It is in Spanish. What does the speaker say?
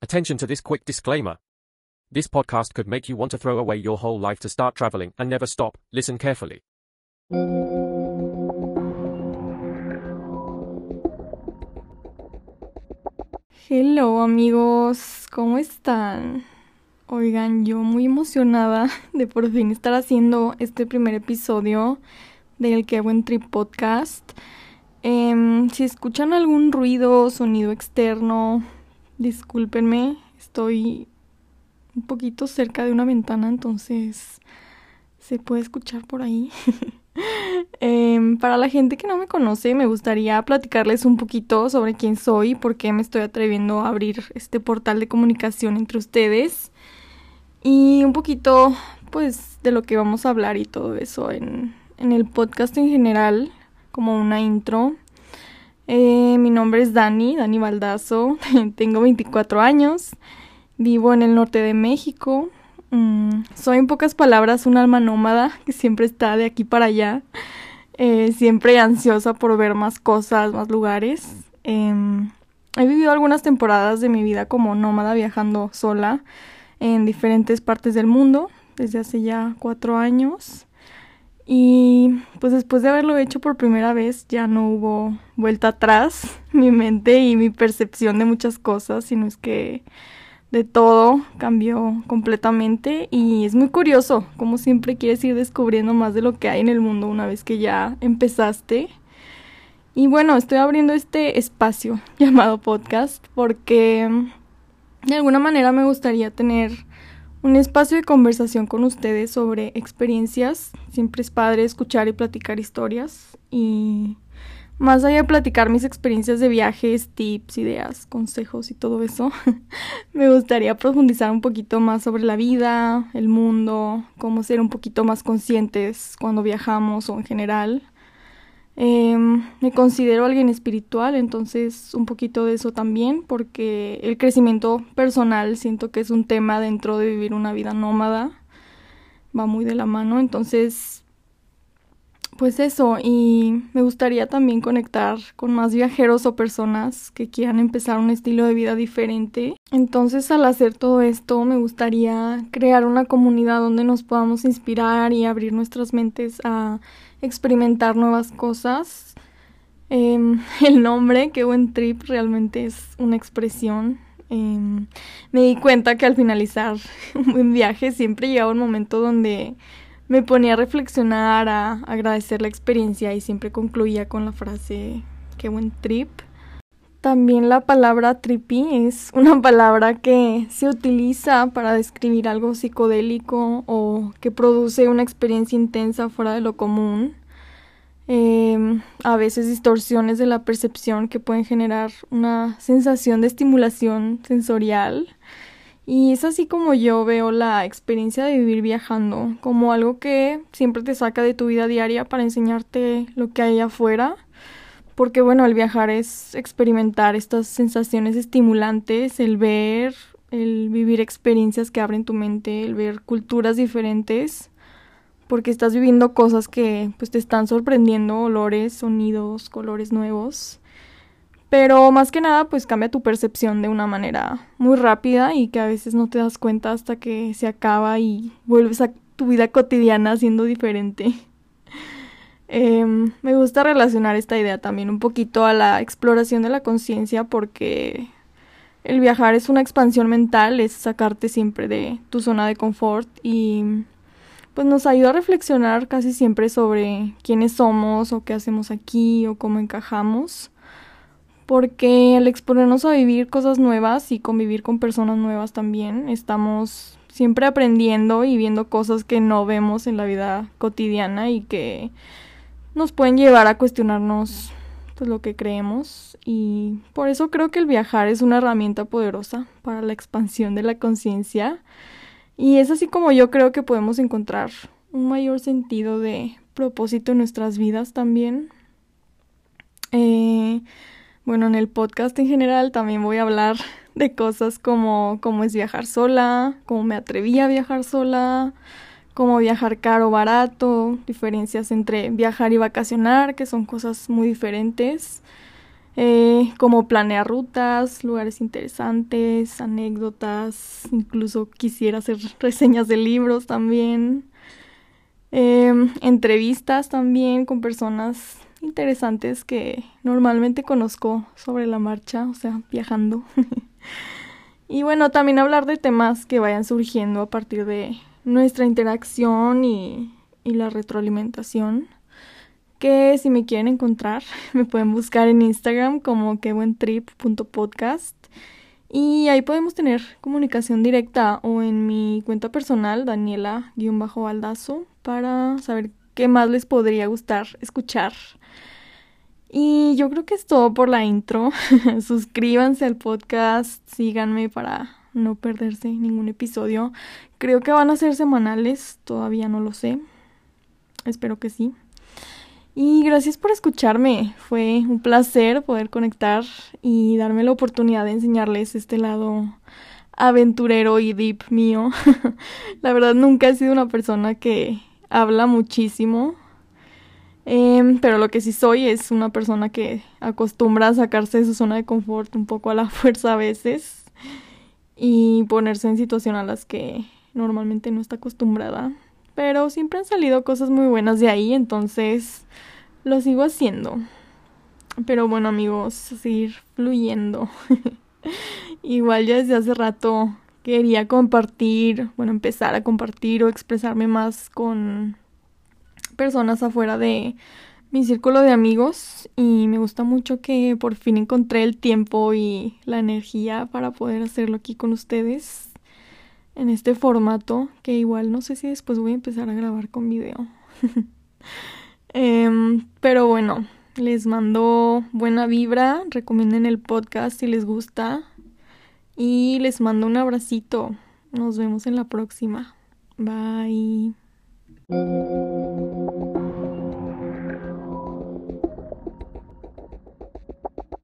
Attention to this quick disclaimer. This podcast could make you want to throw away your whole life to start traveling and never stop. Listen carefully. Hello amigos, ¿cómo están? Oigan, yo muy emocionada de por fin estar haciendo este primer episodio del Que Buen Trip Podcast. Em, si escuchan algún ruido, sonido externo, discúlpenme, estoy un poquito cerca de una ventana, entonces se puede escuchar por ahí. Em, para la gente que no me conoce, me gustaría platicarles un poquito sobre quién soy, por qué me estoy atreviendo a abrir este portal de comunicación entre ustedes y un poquito, pues, de lo que vamos a hablar y todo eso en, en el podcast en general, como una intro. Eh, mi nombre es Dani, Dani Baldazo, tengo 24 años, vivo en el norte de México. Mm, soy en pocas palabras un alma nómada que siempre está de aquí para allá, eh, siempre ansiosa por ver más cosas, más lugares. Em, he vivido algunas temporadas de mi vida como nómada viajando sola en diferentes partes del mundo desde hace ya cuatro años. Y pues después de haberlo hecho por primera vez ya no hubo vuelta atrás. Mi mente y mi percepción de muchas cosas, sino es que de todo cambió completamente y es muy curioso, como siempre quieres ir descubriendo más de lo que hay en el mundo una vez que ya empezaste. Y bueno, estoy abriendo este espacio llamado podcast porque de alguna manera me gustaría tener un espacio de conversación con ustedes sobre experiencias. Siempre es padre escuchar y platicar historias y más allá de platicar mis experiencias de viajes, tips, ideas, consejos y todo eso, me gustaría profundizar un poquito más sobre la vida, el mundo, cómo ser un poquito más conscientes cuando viajamos o en general. Em, me considero alguien espiritual, entonces un poquito de eso también, porque el crecimiento personal siento que es un tema dentro de vivir una vida nómada, va muy de la mano, entonces pues eso, y me gustaría también conectar con más viajeros o personas que quieran empezar un estilo de vida diferente. Entonces, al hacer todo esto, me gustaría crear una comunidad donde nos podamos inspirar y abrir nuestras mentes a experimentar nuevas cosas. Em, el nombre, qué buen trip, realmente es una expresión. Em, me di cuenta que al finalizar un buen viaje siempre llegaba un momento donde me ponía a reflexionar, a agradecer la experiencia y siempre concluía con la frase qué buen trip. También la palabra trippy es una palabra que se utiliza para describir algo psicodélico o que produce una experiencia intensa fuera de lo común. Em, a veces distorsiones de la percepción que pueden generar una sensación de estimulación sensorial y es así como yo veo la experiencia de vivir viajando, como algo que siempre te saca de tu vida diaria para enseñarte lo que hay afuera. Porque bueno, el viajar es experimentar estas sensaciones estimulantes, el ver, el vivir experiencias que abren tu mente, el ver culturas diferentes, porque estás viviendo cosas que pues te están sorprendiendo, olores, sonidos, colores nuevos. Pero más que nada, pues cambia tu percepción de una manera muy rápida y que a veces no te das cuenta hasta que se acaba y vuelves a tu vida cotidiana siendo diferente. Em, me gusta relacionar esta idea también un poquito a la exploración de la conciencia porque el viajar es una expansión mental, es sacarte siempre de tu zona de confort y pues nos ayuda a reflexionar casi siempre sobre quiénes somos o qué hacemos aquí o cómo encajamos. Porque al exponernos a vivir cosas nuevas y convivir con personas nuevas también, estamos siempre aprendiendo y viendo cosas que no vemos en la vida cotidiana y que nos pueden llevar a cuestionarnos pues, lo que creemos y por eso creo que el viajar es una herramienta poderosa para la expansión de la conciencia y es así como yo creo que podemos encontrar un mayor sentido de propósito en nuestras vidas también. Eh, bueno, en el podcast en general también voy a hablar de cosas como cómo es viajar sola, cómo me atreví a viajar sola, cómo viajar caro o barato, diferencias entre viajar y vacacionar, que son cosas muy diferentes. eh, como planear rutas, lugares interesantes, anécdotas, incluso quisiera hacer reseñas de libros también, em, entrevistas también con personas interesantes que normalmente conozco sobre la marcha, o sea, viajando. y bueno, también hablar de temas que vayan surgiendo a partir de nuestra interacción y, la retroalimentación que si me quieren encontrar me pueden buscar en Instagram como quebuentrip.podcast y ahí podemos tener comunicación directa o en mi cuenta personal Daniela-Baldazo para saber qué más les podría gustar escuchar. Y yo creo que es todo por la intro. Suscríbanse al podcast, síganme para no perderse ningún episodio. Creo que van a ser semanales, todavía no lo sé. Espero que sí. Y gracias por escucharme. Fue un placer poder conectar y darme la oportunidad de enseñarles este lado aventurero y deep mío. la verdad nunca he sido una persona que habla muchísimo. Em, pero lo que sí soy es una persona que acostumbra a sacarse de su zona de confort un poco a la fuerza a veces y ponerse en situaciones a las que normalmente no está acostumbrada pero siempre han salido cosas muy buenas de ahí, entonces lo sigo haciendo. Pero bueno amigos, seguir fluyendo. Igual ya desde hace rato quería compartir, bueno, empezar a compartir o expresarme más con personas afuera de mi círculo de amigos y me gusta mucho que por fin encontré el tiempo y la energía para poder hacerlo aquí con ustedes en este formato, que igual no sé si después voy a empezar a grabar con video. Em, pero bueno, les mando buena vibra, recomienden el podcast si les gusta y les mando un abracito. Nos vemos en la próxima. Bye.